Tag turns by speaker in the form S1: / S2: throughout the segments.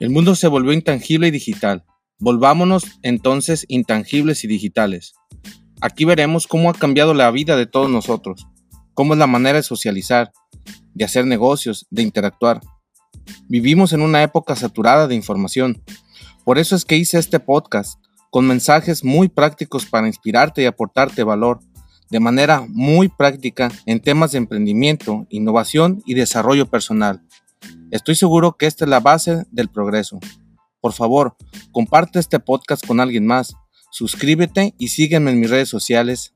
S1: El mundo se volvió intangible y digital. Volvámonos entonces intangibles y digitales. Aquí veremos cómo ha cambiado la vida de todos nosotros, cómo es la manera de socializar, de hacer negocios, de interactuar. Vivimos en una época saturada de información. Por eso es que hice este podcast, con mensajes muy prácticos para inspirarte y aportarte valor, de manera muy práctica en temas de emprendimiento, innovación y desarrollo personal. Estoy seguro que esta es la base del progreso. Por favor, comparte este podcast con alguien más, suscríbete y sígueme en mis redes sociales.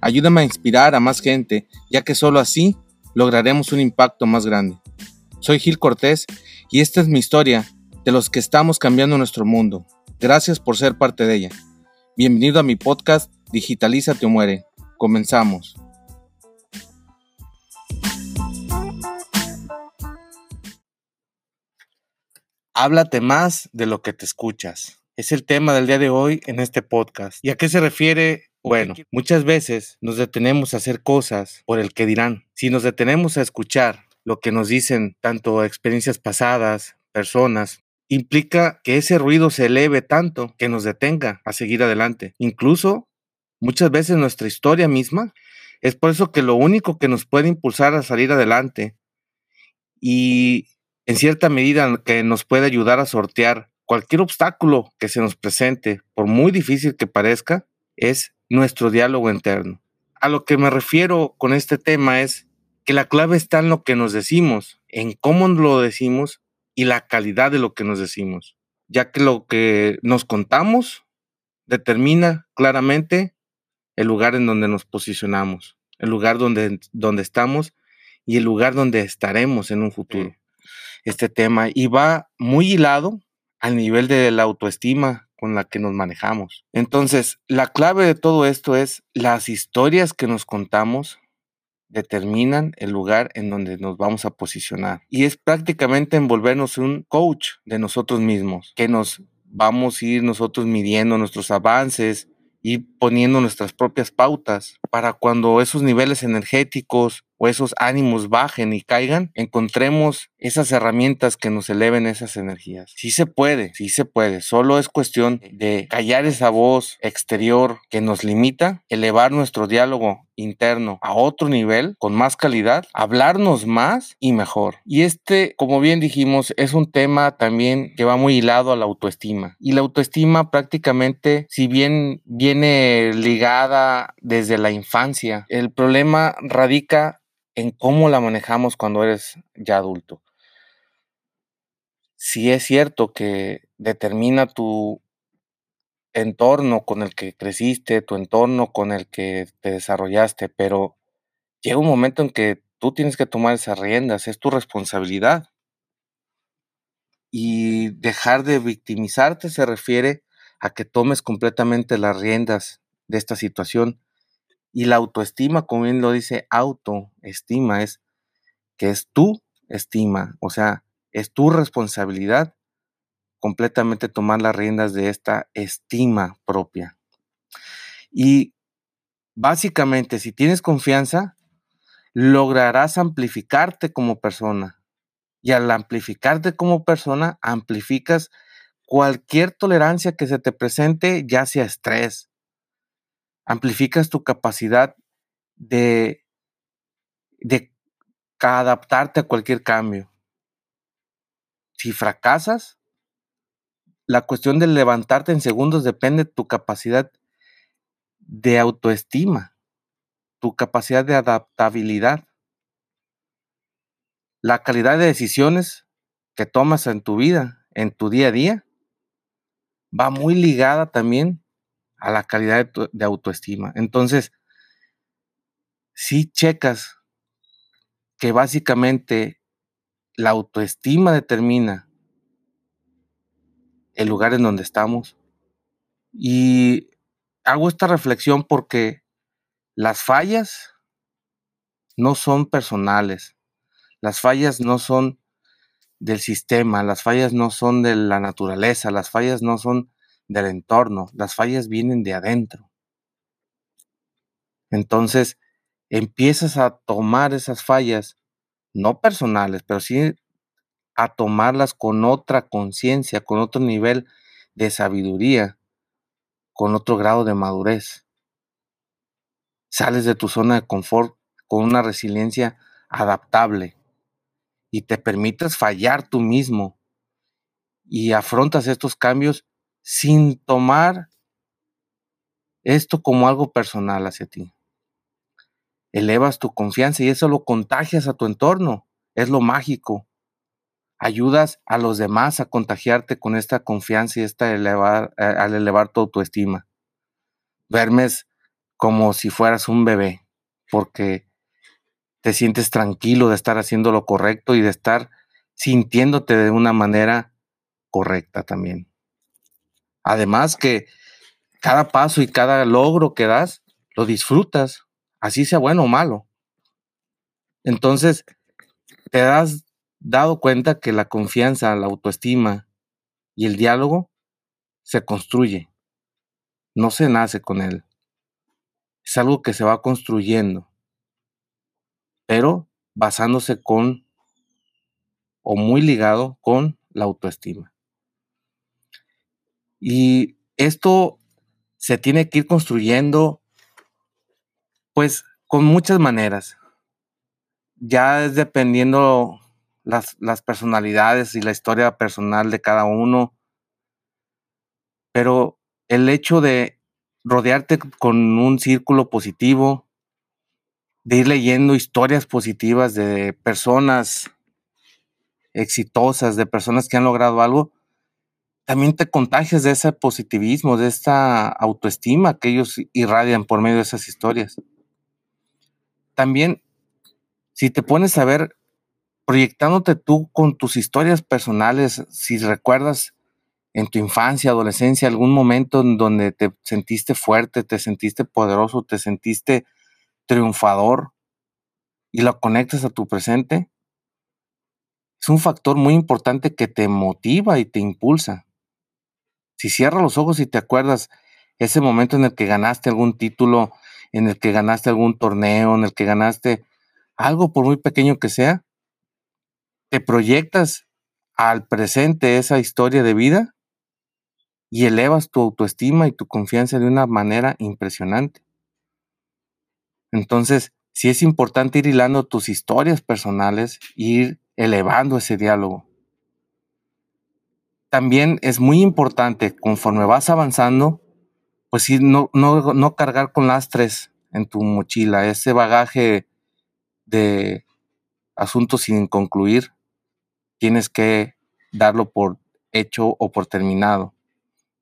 S1: Ayúdame a inspirar a más gente, ya que solo así lograremos un impacto más grande. Soy Gil Cortés y esta es mi historia de los que estamos cambiando nuestro mundo. Gracias por ser parte de ella. Bienvenido a mi podcast Digitalízate o muere. Comenzamos. Háblate más de lo que te escuchas. Es el tema del día de hoy en este podcast. ¿Y a qué se refiere? Bueno, muchas veces nos detenemos a hacer cosas por el que dirán. Si nos detenemos a escuchar lo que nos dicen tanto experiencias pasadas, personas, implica que ese ruido se eleve tanto que nos detenga a seguir adelante. Incluso muchas veces nuestra historia misma es por eso que lo único que nos puede impulsar a salir adelante y en cierta medida que nos puede ayudar a sortear cualquier obstáculo que se nos presente, por muy difícil que parezca, es nuestro diálogo interno. A lo que me refiero con este tema es que la clave está en lo que nos decimos, en cómo lo decimos y la calidad de lo que nos decimos, ya que lo que nos contamos determina claramente el lugar en donde nos posicionamos, el lugar donde, donde estamos y el lugar donde estaremos en un futuro este tema y va muy hilado al nivel de la autoestima con la que nos manejamos. Entonces, la clave de todo esto es las historias que nos contamos determinan el lugar en donde nos vamos a posicionar. Y es prácticamente envolvernos un coach de nosotros mismos, que nos vamos a ir nosotros midiendo nuestros avances y poniendo nuestras propias pautas para cuando esos niveles energéticos o esos ánimos bajen y caigan, encontremos esas herramientas que nos eleven esas energías. Sí se puede, sí se puede. Solo es cuestión de callar esa voz exterior que nos limita, elevar nuestro diálogo interno a otro nivel, con más calidad, hablarnos más y mejor. Y este, como bien dijimos, es un tema también que va muy hilado a la autoestima. Y la autoestima prácticamente, si bien viene ligada desde la infancia, el problema radica en cómo la manejamos cuando eres ya adulto. Si es cierto que determina tu entorno con el que creciste, tu entorno con el que te desarrollaste, pero llega un momento en que tú tienes que tomar esas riendas, es tu responsabilidad. Y dejar de victimizarte se refiere a que tomes completamente las riendas de esta situación y la autoestima, como bien lo dice, autoestima es que es tu estima, o sea, es tu responsabilidad completamente tomar las riendas de esta estima propia. Y básicamente, si tienes confianza, lograrás amplificarte como persona. Y al amplificarte como persona, amplificas cualquier tolerancia que se te presente, ya sea estrés, amplificas tu capacidad de, de adaptarte a cualquier cambio. Si fracasas, la cuestión de levantarte en segundos depende de tu capacidad de autoestima, tu capacidad de adaptabilidad. La calidad de decisiones que tomas en tu vida, en tu día a día, va muy ligada también a la calidad de, autoestima. Entonces, si checas que básicamente la autoestima determina el lugar en donde estamos. Y hago esta reflexión porque las fallas no son personales, las fallas no son del sistema, las fallas no son de la naturaleza, las fallas no son del entorno, las fallas vienen de adentro. Entonces, empiezas a tomar esas fallas, no personales, pero sí a tomarlas con otra conciencia, con otro nivel de sabiduría, con otro grado de madurez. Sales de tu zona de confort con una resiliencia adaptable y te permites fallar tú mismo y afrontas estos cambios sin tomar esto como algo personal hacia ti. Elevas tu confianza y eso lo contagias a tu entorno. Es lo mágico. Ayudas a los demás a contagiarte con esta confianza y esta elevar, eh, al elevar tu autoestima. Vermes como si fueras un bebé, porque te sientes tranquilo de estar haciendo lo correcto y de estar sintiéndote de una manera correcta también. Además que cada paso y cada logro que das, lo disfrutas, así sea bueno o malo. Entonces, te has dado cuenta que la confianza, la autoestima y el diálogo se construye, no se nace con él. Es algo que se va construyendo, pero basándose con o muy ligado con la autoestima. Y esto se tiene que ir construyendo, pues, con muchas maneras. Ya es dependiendo las, las personalidades y la historia personal de cada uno, pero el hecho de rodearte con un círculo positivo, de ir leyendo historias positivas de personas exitosas, de personas que han logrado algo, también te contagias de ese positivismo, de esta autoestima que ellos irradian por medio de esas historias. También, si te pones a ver, proyectándote tú con tus historias personales, si recuerdas en tu infancia, adolescencia, algún momento en donde te sentiste fuerte, te sentiste poderoso, te sentiste triunfador y lo conectas a tu presente, es un factor muy importante que te motiva y te impulsa. Si cierras los ojos y te acuerdas ese momento en el que ganaste algún título, en el que ganaste algún torneo, en el que ganaste algo por muy pequeño que sea, te proyectas al presente esa historia de vida y elevas tu autoestima y tu confianza de una manera impresionante. Entonces, sí es importante ir hilando tus historias personales ir elevando ese diálogo también es muy importante, conforme vas avanzando, pues sí, no, no, no cargar con lastres en tu mochila, ese bagaje de asuntos sin concluir, tienes que darlo por hecho o por terminado.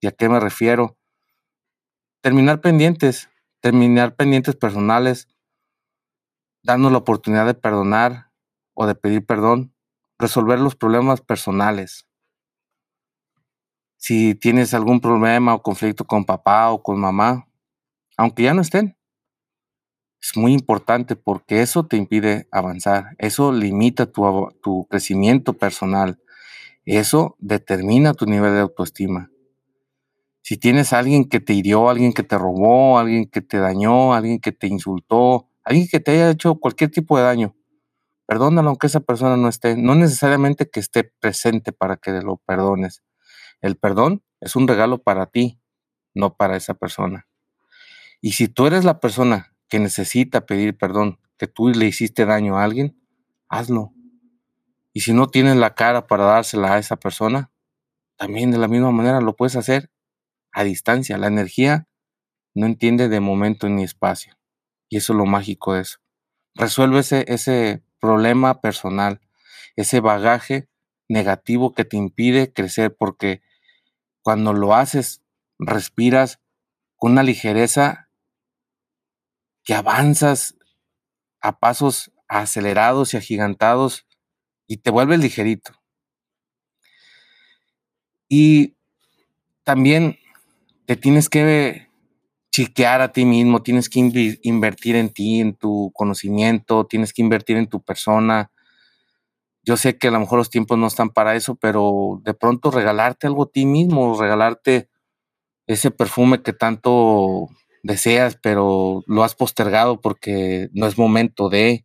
S1: ¿Y a qué me refiero? Terminar pendientes, terminar pendientes personales, darnos la oportunidad de perdonar o de pedir perdón, resolver los problemas personales, si tienes algún problema o conflicto con papá o con mamá, aunque ya no estén. Es muy importante porque eso te impide avanzar, eso limita tu, tu crecimiento personal, eso determina tu nivel de autoestima. Si tienes alguien que te hirió, alguien que te robó, alguien que te dañó, alguien que te insultó, alguien que te haya hecho cualquier tipo de daño, perdónalo aunque esa persona no esté. No necesariamente que esté presente para que lo perdones. El perdón es un regalo para ti, no para esa persona. Y si tú eres la persona que necesita pedir perdón, que tú le hiciste daño a alguien, hazlo. Y si no tienes la cara para dársela a esa persona, también de la misma manera lo puedes hacer a distancia. La energía no entiende de momento ni espacio. Y eso es lo mágico de eso. Resuelve ese, ese problema personal, ese bagaje negativo que te impide crecer porque cuando lo haces, respiras con una ligereza que avanzas a pasos acelerados y agigantados y te vuelves ligerito. Y también te tienes que chiquear a ti mismo, tienes que invertir en ti, en tu conocimiento, tienes que invertir en tu persona, yo sé que a lo mejor los tiempos no están para eso, pero de pronto regalarte algo a ti mismo, regalarte ese perfume que tanto deseas, pero lo has postergado porque no es momento de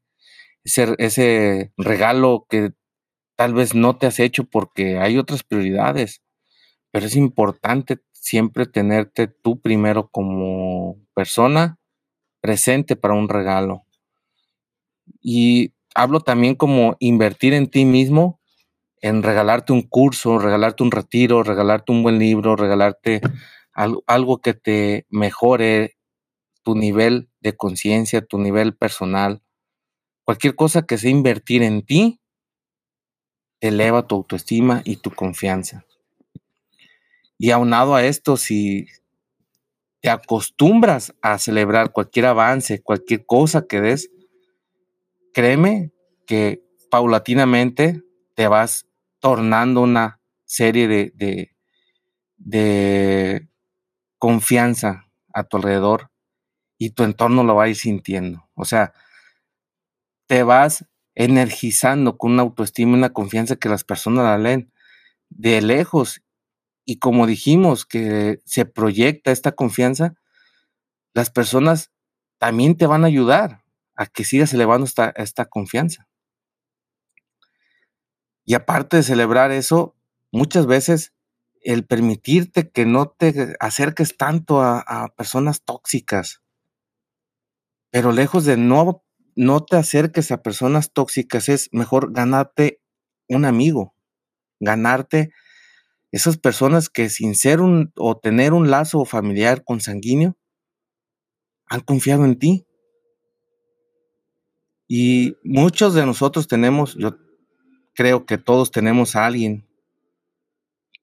S1: ese, ese regalo que tal vez no te has hecho porque hay otras prioridades, pero es importante siempre tenerte tú primero como persona presente para un regalo. Y hablo también como invertir en ti mismo, en regalarte un curso, regalarte un retiro, regalarte un buen libro, regalarte algo, que te mejore tu nivel de conciencia, tu nivel personal. Cualquier cosa que sea invertir en ti, eleva tu autoestima y tu confianza. Y aunado a esto, si te acostumbras a celebrar cualquier avance, cualquier cosa que des, créeme que paulatinamente te vas tornando una serie de, de, confianza a tu alrededor y tu entorno lo va a ir sintiendo. O sea, te vas energizando con una autoestima y una confianza que las personas la leen de lejos. Y como dijimos, que se proyecta esta confianza, las personas también te van a ayudar a que sigas elevando esta, confianza. Y aparte de celebrar eso, muchas veces el permitirte que no te acerques tanto a, personas tóxicas, pero lejos de no, no te acerques a personas tóxicas, es mejor ganarte un amigo, ganarte esas personas que sin ser un o tener un lazo familiar consanguíneo, han confiado en ti. Y muchos de nosotros tenemos, yo creo que todos tenemos a alguien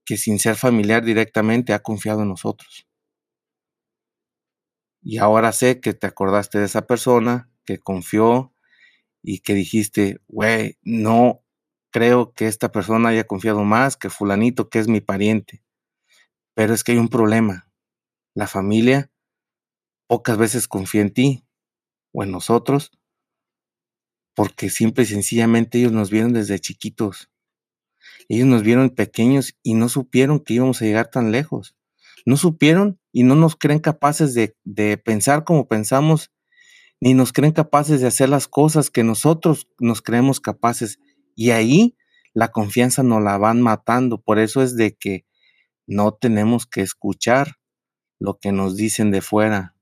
S1: que sin ser familiar directamente ha confiado en nosotros. Y ahora sé que te acordaste de esa persona que confió y que dijiste, güey, no creo que esta persona haya confiado más que fulanito, que es mi pariente. Pero es que hay un problema. La familia pocas veces confía en ti o en nosotros porque simple y sencillamente ellos nos vieron desde chiquitos. Ellos nos vieron pequeños y no supieron que íbamos a llegar tan lejos. No supieron y no nos creen capaces de, de pensar como pensamos, ni nos creen capaces de hacer las cosas que nosotros nos creemos capaces. Y ahí la confianza nos la van matando. Por eso es de que no tenemos que escuchar lo que nos dicen de fuera.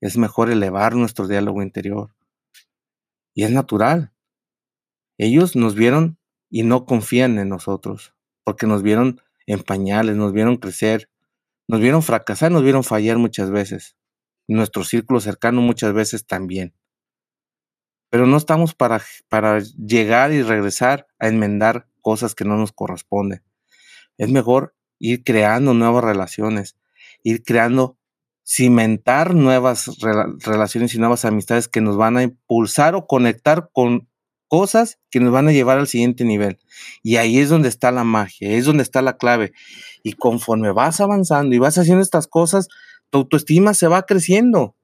S1: Es mejor elevar nuestro diálogo interior. Y es natural. Ellos nos vieron y no confían en nosotros, porque nos vieron en pañales, nos vieron crecer, nos vieron fracasar, nos vieron fallar muchas veces. Nuestro círculo cercano muchas veces también. Pero no estamos para, para llegar y regresar a enmendar cosas que no nos corresponden. Es mejor ir creando nuevas relaciones, ir creando cimentar nuevas relaciones y nuevas amistades que nos van a impulsar o conectar con cosas que nos van a llevar al siguiente nivel. Y ahí es donde está la magia, es donde está la clave. Y conforme vas avanzando y vas haciendo estas cosas, tu autoestima se va creciendo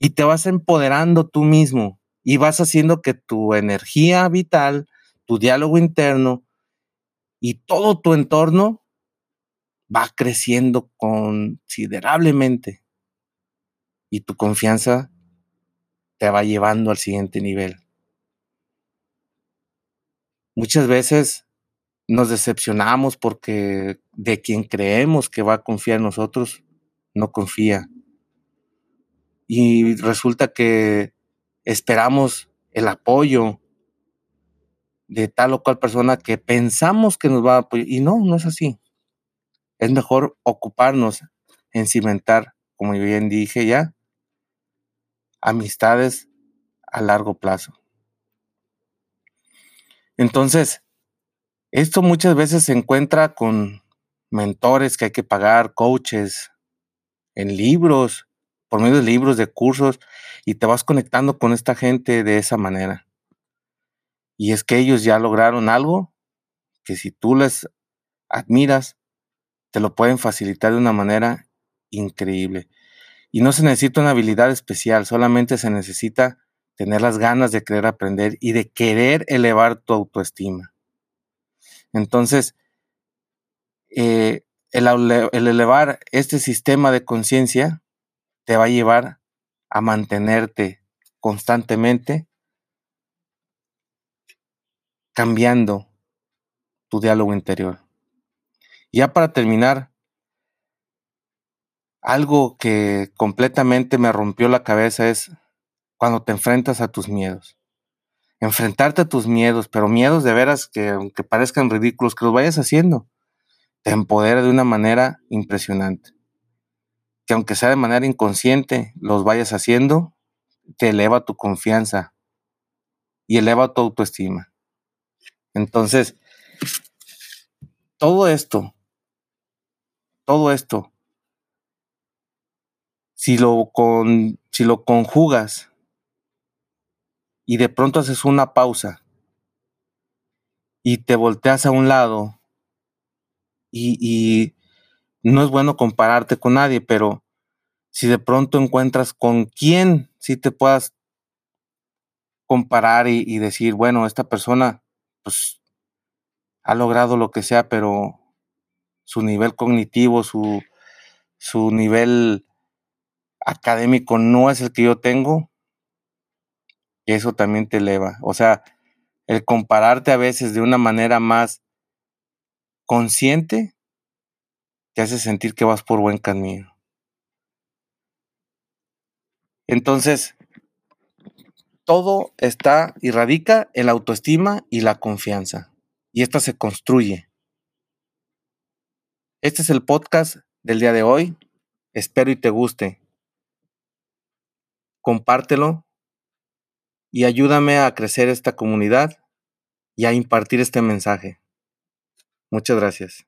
S1: y te vas empoderando tú mismo y vas haciendo que tu energía vital, tu diálogo interno y todo tu entorno va creciendo considerablemente y tu confianza te va llevando al siguiente nivel. Muchas veces nos decepcionamos porque de quien creemos que va a confiar en nosotros, no confía. Y resulta que esperamos el apoyo de tal o cual persona que pensamos que nos va a apoyar. Y no, no es así es mejor ocuparnos en cimentar, como yo bien dije ya, amistades a largo plazo. Entonces, esto muchas veces se encuentra con mentores que hay que pagar, coaches, en libros, por medio de libros, de cursos, y te vas conectando con esta gente de esa manera. Y es que ellos ya lograron algo que si tú les admiras, te lo pueden facilitar de una manera increíble. Y no se necesita una habilidad especial, solamente se necesita tener las ganas de querer aprender y de querer elevar tu autoestima. Entonces, eh, el, el elevar este sistema de conciencia te va a llevar a mantenerte constantemente cambiando tu diálogo interior. Ya para terminar, algo que completamente me rompió la cabeza es cuando te enfrentas a tus miedos. Enfrentarte a tus miedos, pero miedos de veras que aunque parezcan ridículos, que los vayas haciendo, te empodera de una manera impresionante. Que aunque sea de manera inconsciente, los vayas haciendo, te eleva tu confianza y eleva tu autoestima. Entonces, todo esto, todo esto. Si lo, con, si lo conjugas y de pronto haces una pausa y te volteas a un lado y, y no es bueno compararte con nadie, pero si de pronto encuentras con quién si te puedas comparar y, y, decir, bueno, esta persona pues ha logrado lo que sea, pero su nivel cognitivo, su, su nivel académico no es el que yo tengo, eso también te eleva. O sea, el compararte a veces de una manera más consciente te hace sentir que vas por buen camino. Entonces, todo está y radica en la autoestima y la confianza. Y esta se construye. Este es el podcast del día de hoy. Espero y te guste compártelo y ayúdame a crecer esta comunidad y a impartir este mensaje. Muchas gracias.